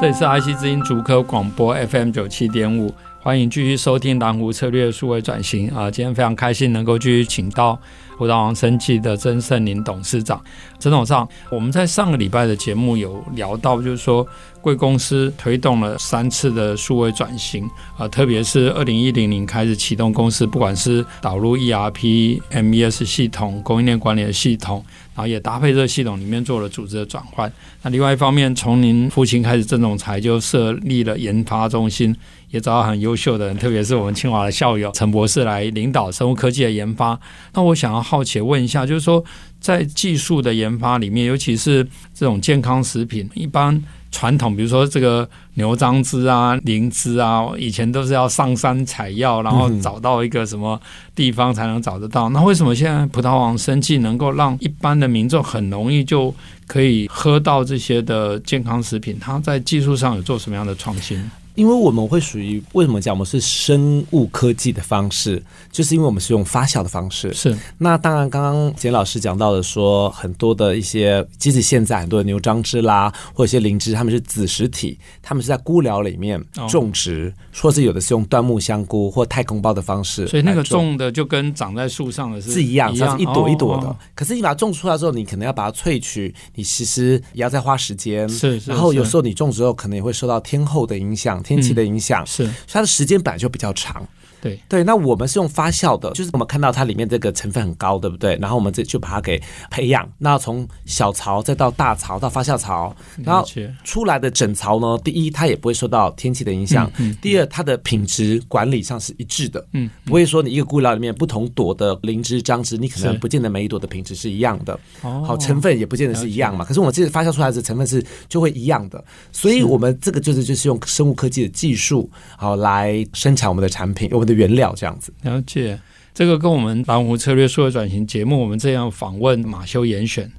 这里是 IC 之音竹科广播 FM 九七点五，欢迎继续收听蓝湖策略数位转型啊！今天非常开心能够继续请到葡萄王生技的曾圣林董事长。曾董事长，我们在上个礼拜的节目有聊到，就是说贵公司推动了三次的数位转型啊，特别是二零一零年开始启动公司，不管是导入 ERP、MES 系统、供应链管理的系统。然后也搭配这个系统里面做了组织的转换。那另外一方面，从您父亲开始，曾总裁就设立了研发中心，也找到很优秀的人，特别是我们清华的校友陈博士来领导生物科技的研发。那我想要好奇问一下，就是说在技术的研发里面，尤其是这种健康食品，一般。传统，比如说这个牛樟芝啊、灵芝啊，以前都是要上山采药，然后找到一个什么地方才能找得到。那为什么现在葡萄王生技能够让一般的民众很容易就可以喝到这些的健康食品？它在技术上有做什么样的创新？因为我们会属于为什么讲我们是生物科技的方式，就是因为我们是用发酵的方式。是。那当然，刚刚简老师讲到的说，很多的一些，即使现在很多的牛樟芝啦，或者一些灵芝，他们是子实体，他们是在菇寮里面种植，哦、或是有的是用椴木香菇或太空包的方式。所以那个种的就跟长在树上的是是一样，它是一朵一朵的。可是你把它种出来之后，你可能要把它萃取，你其实也要再花时间。是，是，是。然后有时候你种植后，可能也会受到天候的影响。天气的影响、嗯、是，所以它的时间本来就比较长。对。对，那我们是用发酵的，就是我们看到它里面这个成分很高，对不对？然后我们这就把它给培养，那从小槽再到大槽到发酵槽，然后出来的整槽呢，第一它也不会受到天气的影响，嗯嗯、第二它的品质管理上是一致的，嗯，不会说你一个菇寮里面不同朵的灵芝、樟芝，你可能不见得每一朵的品质是一样的，好成分也不见得是一样嘛。可是我们这个发酵出来的成分是就会一样的，所以我们这个就是就是用生物科技的技术好来生产我们的产品，我们的原料这样子。了解，这个跟我们蓝湖策略数位转型节目，我们这样访问马修严选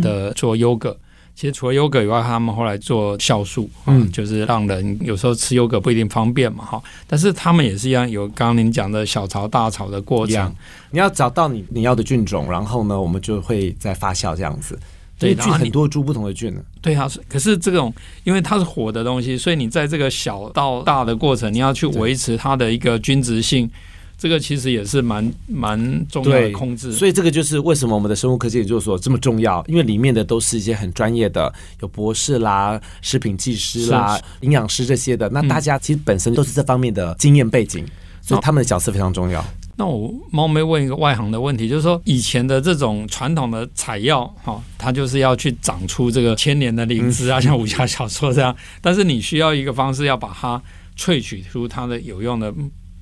的做优格。其实除了优格以外，他们后来做酵素，嗯，就是让人有时候吃优格不一定方便嘛，哈。但是他们也是一样，有刚刚您讲的小槽大槽的过程。你要找到你你要的菌种，然后呢，我们就会再发酵这样子。对，菌很多株不同的菌呢。对啊，可是这种因为它是活的东西，所以你在这个小到大的过程，你要去维持它的一个均值性，这个其实也是蛮蛮重要的控制。所以这个就是为什么我们的生物科技研究所这么重要，因为里面的都是一些很专业的，有博士啦、食品技师啦、营养师这些的。那大家其实本身都是这方面的经验背景，所以他们的角色非常重要。那我冒昧问一个外行的问题，就是说以前的这种传统的采药，哈，它就是要去长出这个千年的灵芝啊，像武侠小说这样。但是你需要一个方式，要把它萃取出它的有用的，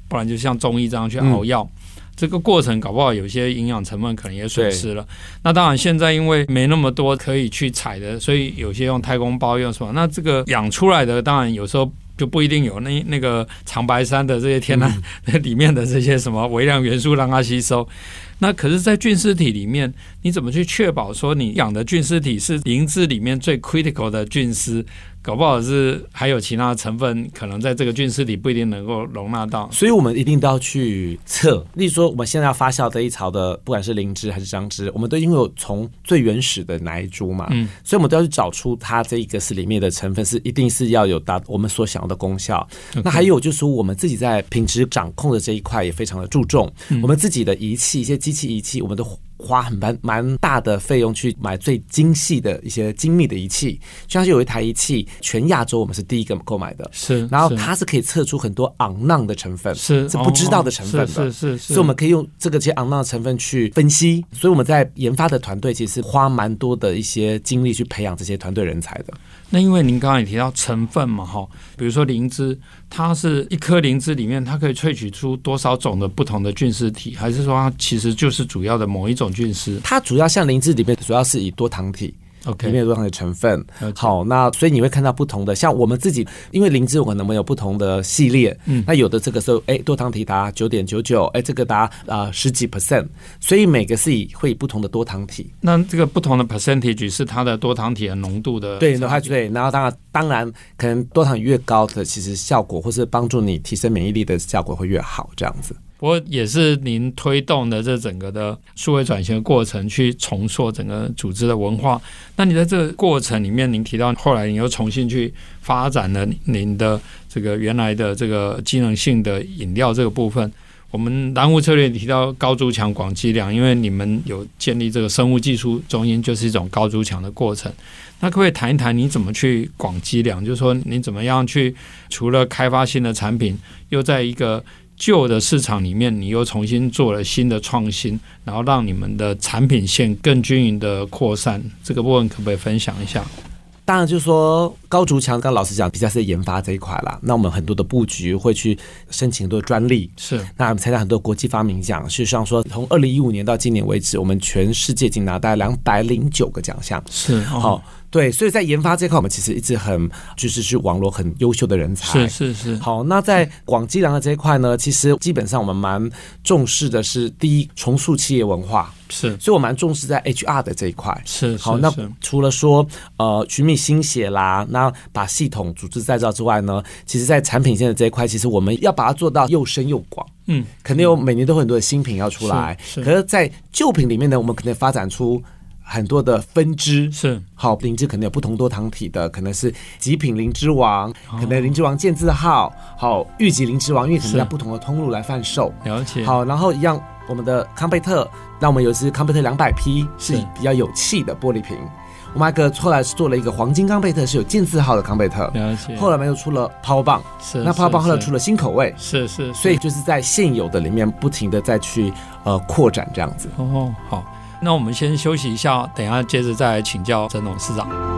不然就像中医这样去熬药。这个过程搞不好有些营养成分可能也损失了。那当然现在因为没那么多可以去采的，所以有些用太空包用什么？那这个养出来的当然有时候。就不一定有那那个长白山的这些天然那 里面的这些什么微量元素让它吸收。那可是，在菌丝体里面，你怎么去确保说你养的菌丝体是灵芝里面最 critical 的菌丝？搞不好是还有其他的成分，可能在这个菌丝里不一定能够容纳到，所以我们一定都要去测。例如说，我们现在要发酵这一槽的，不管是灵芝还是樟芝，我们都因为有从最原始的那一株嘛，嗯，所以我们都要去找出它这一个是里面的成分是一定是要有达我们所想要的功效。那还有就是说，我们自己在品质掌控的这一块也非常的注重，嗯、我们自己的仪器一些一期一期，我们都。花很蛮蛮大的费用去买最精细的一些精密的仪器，就像是有一台仪器，全亚洲我们是第一个购买的，是，然后它是可以测出很多昂浪的成分，是是不知道的成分的，是是是，所以我们可以用这个些昂浪的成分去分析，所以我们在研发的团队其实花蛮多的一些精力去培养这些团队人才的。那因为您刚刚也提到成分嘛，哈，比如说灵芝，它是一颗灵芝里面，它可以萃取出多少种的不同的菌丝体，还是说它其实就是主要的某一种菌丝？它主要像灵芝里面，主要是以多糖体。OK，里面有多糖的成分好，那所以你会看到不同的，像我们自己，因为灵芝我可能没有不同的系列，嗯，那有的这个时候，哎，多糖体达九点九九，哎，这个达啊、呃、十几 percent，所以每个是以会以不同的多糖体。那这个不同的 percentage 是它的多糖体的浓度的，对，那对，然后当然当然可能多糖越高的，其实效果或是帮助你提升免疫力的效果会越好，这样子。不过也是您推动的这整个的数位转型的过程，去重塑整个组织的文化。那你在这个过程里面，您提到后来你又重新去发展了您的这个原来的这个机能性的饮料这个部分。我们蓝湖策略提到高筑墙广积粮，因为你们有建立这个生物技术中心，就是一种高筑墙的过程。那可不可以谈一谈你怎么去广积粮？就是说你怎么样去除了开发新的产品，又在一个旧的市场里面，你又重新做了新的创新，然后让你们的产品线更均匀的扩散，这个部分可不可以分享一下？当然，就是说高竹强，刚刚老师讲比较是研发这一块啦。那我们很多的布局会去申请很多专利，是那我们参加很多国际发明奖。事实上说，从二零一五年到今年为止，我们全世界已经拿到两百零九个奖项，是好。哦对，所以在研发这块，我们其实一直很就是去网络很优秀的人才。是是是。好，那在广积粮的这一块呢，其实基本上我们蛮重视的是第一，重塑企业文化。是。所以我蛮重视在 HR 的这一块。是。好，那除了说呃寻觅新血啦，那把系统组织再造之外呢，其实在产品线的这一块，其实我们要把它做到又深又广。嗯。肯定有每年都会很多的新品要出来。是。是。可是，在旧品里面呢，我们可能发展出。很多的分支是好灵芝，可能有不同多糖体的，可能是极品灵芝王，可能灵芝王健字号，好御级灵芝王，因为可能在不同的通路来贩售。了解。好，然后一样，我们的康贝特，那我们有一支康贝特两百 P 是比较有气的玻璃瓶。我们还个后来是做了一个黄金康贝特，是有健字号的康贝特。了解。后来我们又出了 Power 棒，是那 Power 棒后来出了新口味，是是，是。所以就是在现有的里面不停的再去呃扩展这样子。哦，好。那我们先休息一下，等下接着再请教曾董事长。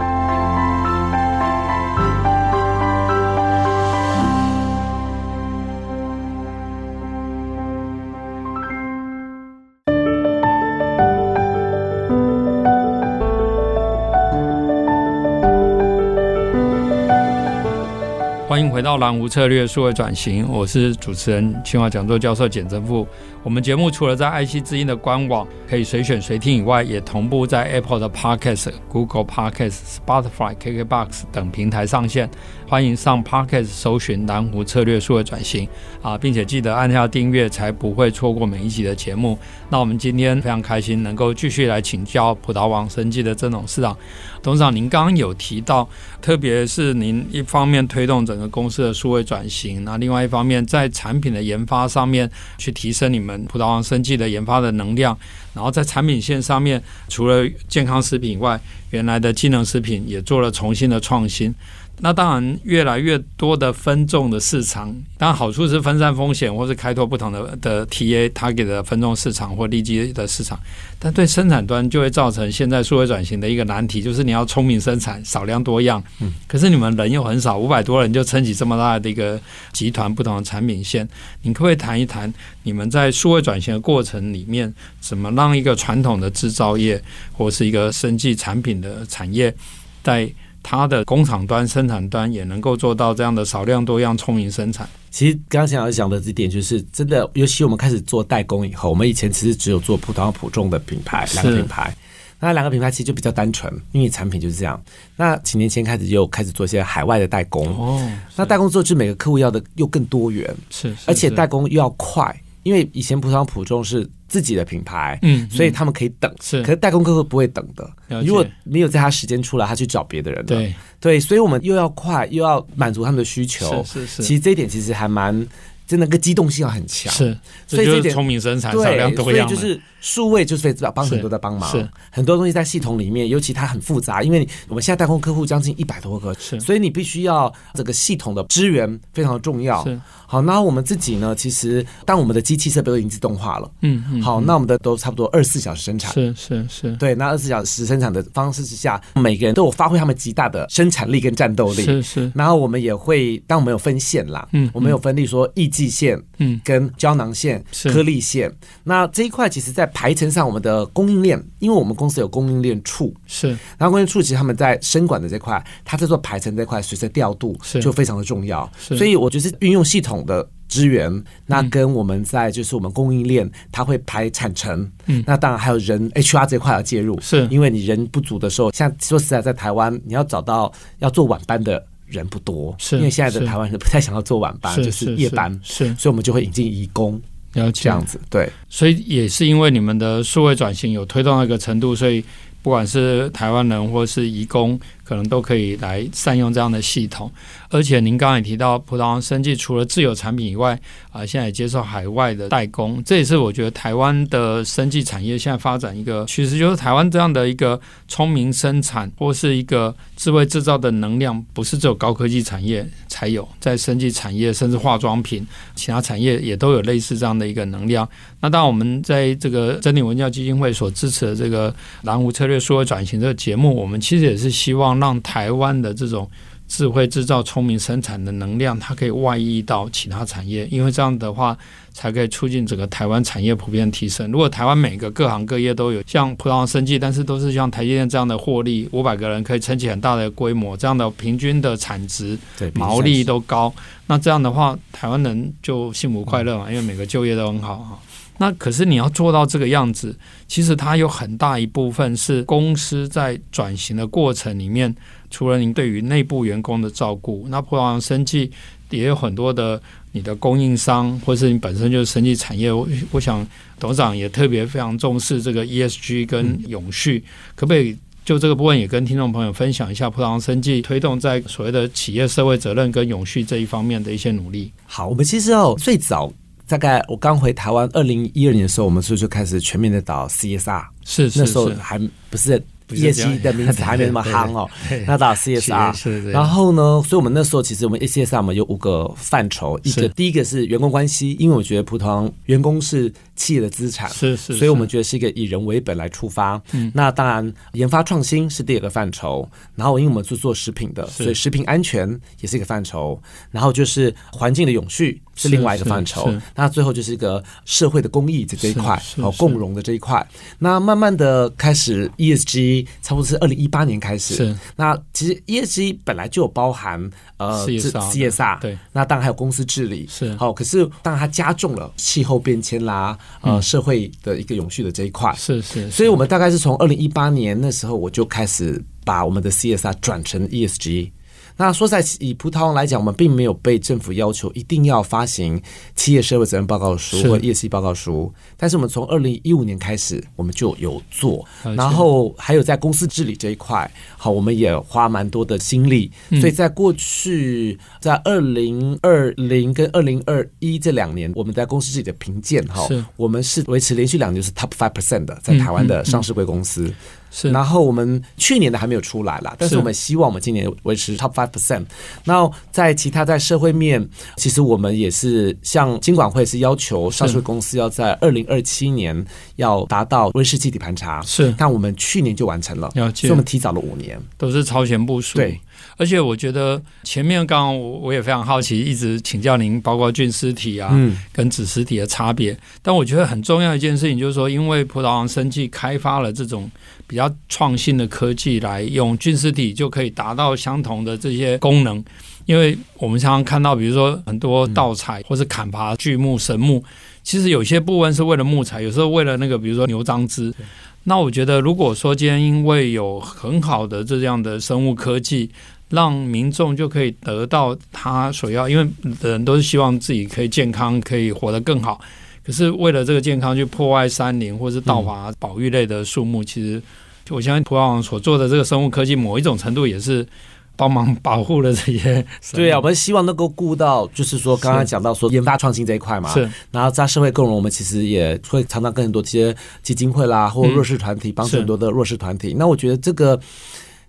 欢迎回到蓝湖策略数位转型，我是主持人清华讲座教授简正富。我们节目除了在爱惜之音的官网可以随选随听以外，也同步在 Apple 的 Podcast、Google Podcast、Spotify、KKBox 等平台上线。欢迎上 Podcast 搜寻蓝湖策略数位转型啊，并且记得按下订阅，才不会错过每一集的节目。那我们今天非常开心能够继续来请教普达王生技的郑董事长。董事长，您刚刚有提到，特别是您一方面推动整公司的数位转型，那另外一方面在产品的研发上面去提升你们葡萄王生技的研发的能量，然后在产品线上面，除了健康食品以外，原来的机能食品也做了重新的创新。那当然，越来越多的分众的市场，当然好处是分散风险，或是开拓不同的的 TA target 的分众市场或利基的市场。但对生产端就会造成现在数位转型的一个难题，就是你要聪明生产，少量多样。嗯。可是你们人又很少，五百多人就撑起这么大的一个集团，不同的产品线。你可不可以谈一谈你们在数位转型的过程里面，怎么让一个传统的制造业或是一个生技产品的产业，在它的工厂端、生产端也能够做到这样的少量多样、聪明生产。其实刚刚想要讲的这点，就是真的，尤其我们开始做代工以后，我们以前其实只有做普通普众的品牌，两个品牌。那两个品牌其实就比较单纯，因为产品就是这样。那几年前开始又开始做一些海外的代工。哦。那代工之后，就每个客户要的又更多元。是。而且代工又要快，因为以前普通普众是。自己的品牌，嗯，所以他们可以等，是，可是代工客户不会等的。如果没有在他时间出来，他去找别的人，对对，所以我们又要快，又要满足他们的需求，是是是。其实这一点其实还蛮。真的个机动性要很强。是，所以这点聪明生产少量多样。对，所以就是数位就是帮很多的帮忙。是，很多东西在系统里面，尤其它很复杂，因为我们现在代工客户将近一百多个，是，所以你必须要这个系统的支援非常的重要。是，好，那我们自己呢？其实当我们的机器设备都已经自动化了，嗯嗯，好，那我们的都差不多二十四小时生产。是是是，对，那二十四小时生产的方式之下，每个人都有发挥他们极大的生产力跟战斗力。是是，然后我们也会，当我们有分线啦，嗯，我们有分例说液剂线，嗯，跟胶囊线、颗粒线。那这一块其实，在排程上，我们的供应链，因为我们公司有供应链处，是，然后供应链处其实他们在生管的这块，他在做排程这块，随着调度就非常的重要。所以我觉得是运用系统的资源，那跟我们在就是我们供应链，它会排产程，嗯，那当然还有人 HR 这块要介入，是。因为你人不足的时候，像说实在在台湾，你要找到要做晚班的。人不多，是因为现在的台湾人不太想要做晚班，就是夜班，是，所以我们就会引进移工，这样子，对，所以也是因为你们的数位转型有推动那个程度，所以不管是台湾人或是移工。可能都可以来善用这样的系统，而且您刚才提到，葡萄王生技除了自有产品以外，啊、现在也接受海外的代工，这也是我觉得台湾的生技产业现在发展一个趋势，就是台湾这样的一个聪明生产或是一个智慧制造的能量，不是只有高科技产业才有，在生技产业甚至化妆品，其他产业也都有类似这样的一个能量。那当然我们在这个真理文教基金会所支持的这个蓝湖策略数位转型这个节目，我们其实也是希望。让台湾的这种智慧制造、聪明生产的能量，它可以外溢到其他产业，因为这样的话，才可以促进整个台湾产业普遍提升。如果台湾每个各行各业都有像葡萄生计，但是都是像台积电这样的获利，五百个人可以撑起很大的规模，这样的平均的产值、毛利都高，那这样的话，台湾人就幸福快乐嘛，因为每个就业都很好哈。那可是你要做到这个样子，其实它有很大一部分是公司在转型的过程里面，除了您对于内部员工的照顾，那葡萄糖生技也有很多的你的供应商，或是你本身就是生技产业。我我想董事长也特别非常重视这个 ESG 跟永续，嗯、可不可以就这个部分也跟听众朋友分享一下葡萄王生技推动在所谓的企业社会责任跟永续这一方面的一些努力？好，我们其实哦最早。大概我刚回台湾，二零一二年的时候，我们是不是就开始全面的导 CSR？是，是，是，那时候还不是。ESG 的名字还没那么 夯哦，那导 CSR，然后呢，所以我们那时候其实我们 CSR 嘛有五个范畴，一个第一个是员工关系，因为我觉得葡萄员工是企业的资产，是是，所以我们觉得是一个以人为本来出发。嗯。那当然研发创新是第二个范畴，然后因为我们是做食品的，所以食品安全也是一个范畴，然后就是环境的永续是另外一个范畴，那最后就是一个社会的公益这这一块，哦共荣的这一块。那慢慢的开始 ESG。差不多是二零一八年开始，是。那其实 ESG 本来就有包含呃 CSR 对，那当然还有公司治理。是。好，可是当然它加重了气候变迁啦，呃社会的一个永续的这一块是是，所以我们大概是从二零一八年那时候我就开始把我们的 CSR 转成 ESG。那说在以葡萄王来讲，我们并没有被政府要求一定要发行企业社会责任报告书或 ESG 报告书，但是我们从二零一五年开始，我们就有做，然后还有在公司治理这一块，好，我们也花蛮多的心力，所以在过去在二零二零跟二零二一这两年，我们在公司治理的评鉴哈，我们是维持连续两年是 Top Five Percent 的，在台湾的上市贵公司。是，然后我们去年的还没有出来啦，但是我们希望我们今年维持 top five percent。那在其他在社会面，其实我们也是像金管会是要求上市公司要在二零二七年要达到温室气体盘查，是，但我们去年就完成了，所以我们提早了五年，都是超前部署。对。而且我觉得前面刚刚我我也非常好奇，一直请教您，包括菌丝体啊，跟子实体的差别。但我觉得很重要一件事情就是说，因为葡萄王生技开发了这种比较创新的科技，来用菌丝体就可以达到相同的这些功能。因为我们常常看到，比如说很多盗采或是砍伐巨木神木，其实有些部分是为了木材，有时候为了那个，比如说牛樟芝。那我觉得，如果说今天因为有很好的这样的生物科技，让民众就可以得到他所要，因为人都是希望自己可以健康，可以活得更好。可是为了这个健康去破坏山林或是盗伐保育类的树木，其实我相信葡萄王所做的这个生物科技，某一种程度也是帮忙保护了这些。对啊，我们希望能够顾到，就是说刚刚讲到说研发创新这一块嘛。是。然后在社会共融，我们其实也会常常跟很多这些基金会啦，或弱势团体帮助很多的弱势团体。那我觉得这个。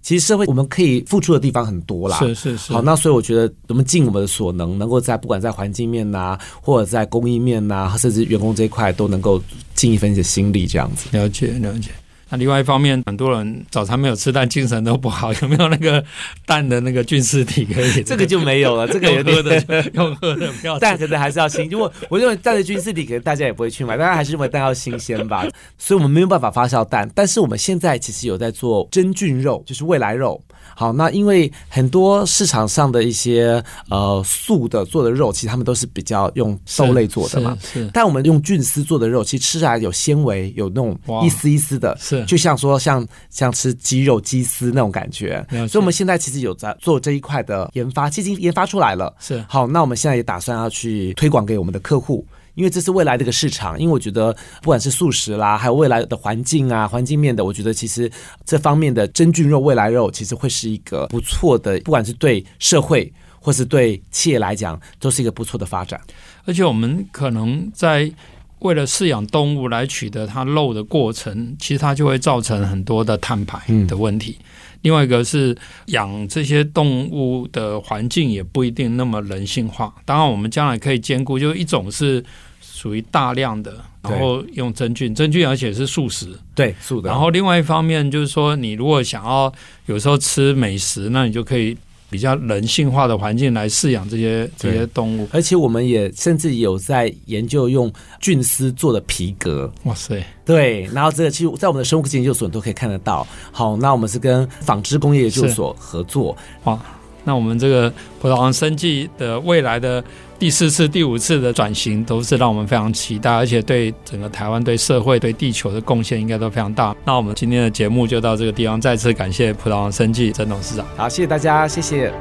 其实社会我们可以付出的地方很多啦，是是是。好，那所以我觉得我们尽我们的所能，能够在不管在环境面呐、啊，或者在公益面呐、啊，甚至员工这一块，都能够尽一份的心力，这样子。了解，了解。那另外一方面，很多人早餐没有吃但，精神都不好。有没有那个蛋的那个菌丝体可以？这个就没有了。这个有喝的，用喝的不要。蛋可能还是要新。如果我认为蛋的菌丝体，可能大家也不会去买。大家还是认为蛋要新鲜吧。所以我们没有办法发酵蛋。但是我们现在其实有在做真菌肉，就是未来肉。好，那因为很多市场上的一些呃素的做的肉，其实他们都是比较用豆类做的嘛。是。是但我们用菌丝做的肉，其实吃起来有纤维，有那种一丝一丝的，是就像说像像吃鸡肉鸡丝那种感觉。所以我们现在其实有在做这一块的研发，已经研发出来了。是。好，那我们现在也打算要去推广给我们的客户。因为这是未来的一个市场，因为我觉得不管是素食啦，还有未来的环境啊，环境面的，我觉得其实这方面的真菌肉、未来肉，其实会是一个不错的，不管是对社会或是对企业来讲，都是一个不错的发展。而且我们可能在为了饲养动物来取得它肉的过程，其实它就会造成很多的碳排的问题。嗯。另外一个是养这些动物的环境也不一定那么人性化。当然，我们将来可以兼顾，就一种是属于大量的，然后用真菌，真菌而且是素食，对，素的。然后另外一方面就是说，你如果想要有时候吃美食，那你就可以。比较人性化的环境来饲养这些这些动物，而且我们也甚至有在研究用菌丝做的皮革。哇塞，对，然后这个其实，在我们的生物科技研究所都可以看得到。好，那我们是跟纺织工业研究所合作。哇，那我们这个葡萄王生技的未来的。第四次、第五次的转型都是让我们非常期待，而且对整个台湾、对社会、对地球的贡献应该都非常大。那我们今天的节目就到这个地方，再次感谢葡萄王生技曾董事长。好，谢谢大家，谢谢。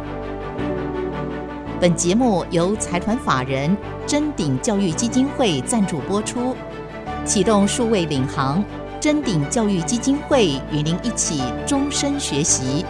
本节目由财团法人臻鼎教育基金会赞助播出，启动数位领航，臻鼎教育基金会与您一起终身学习。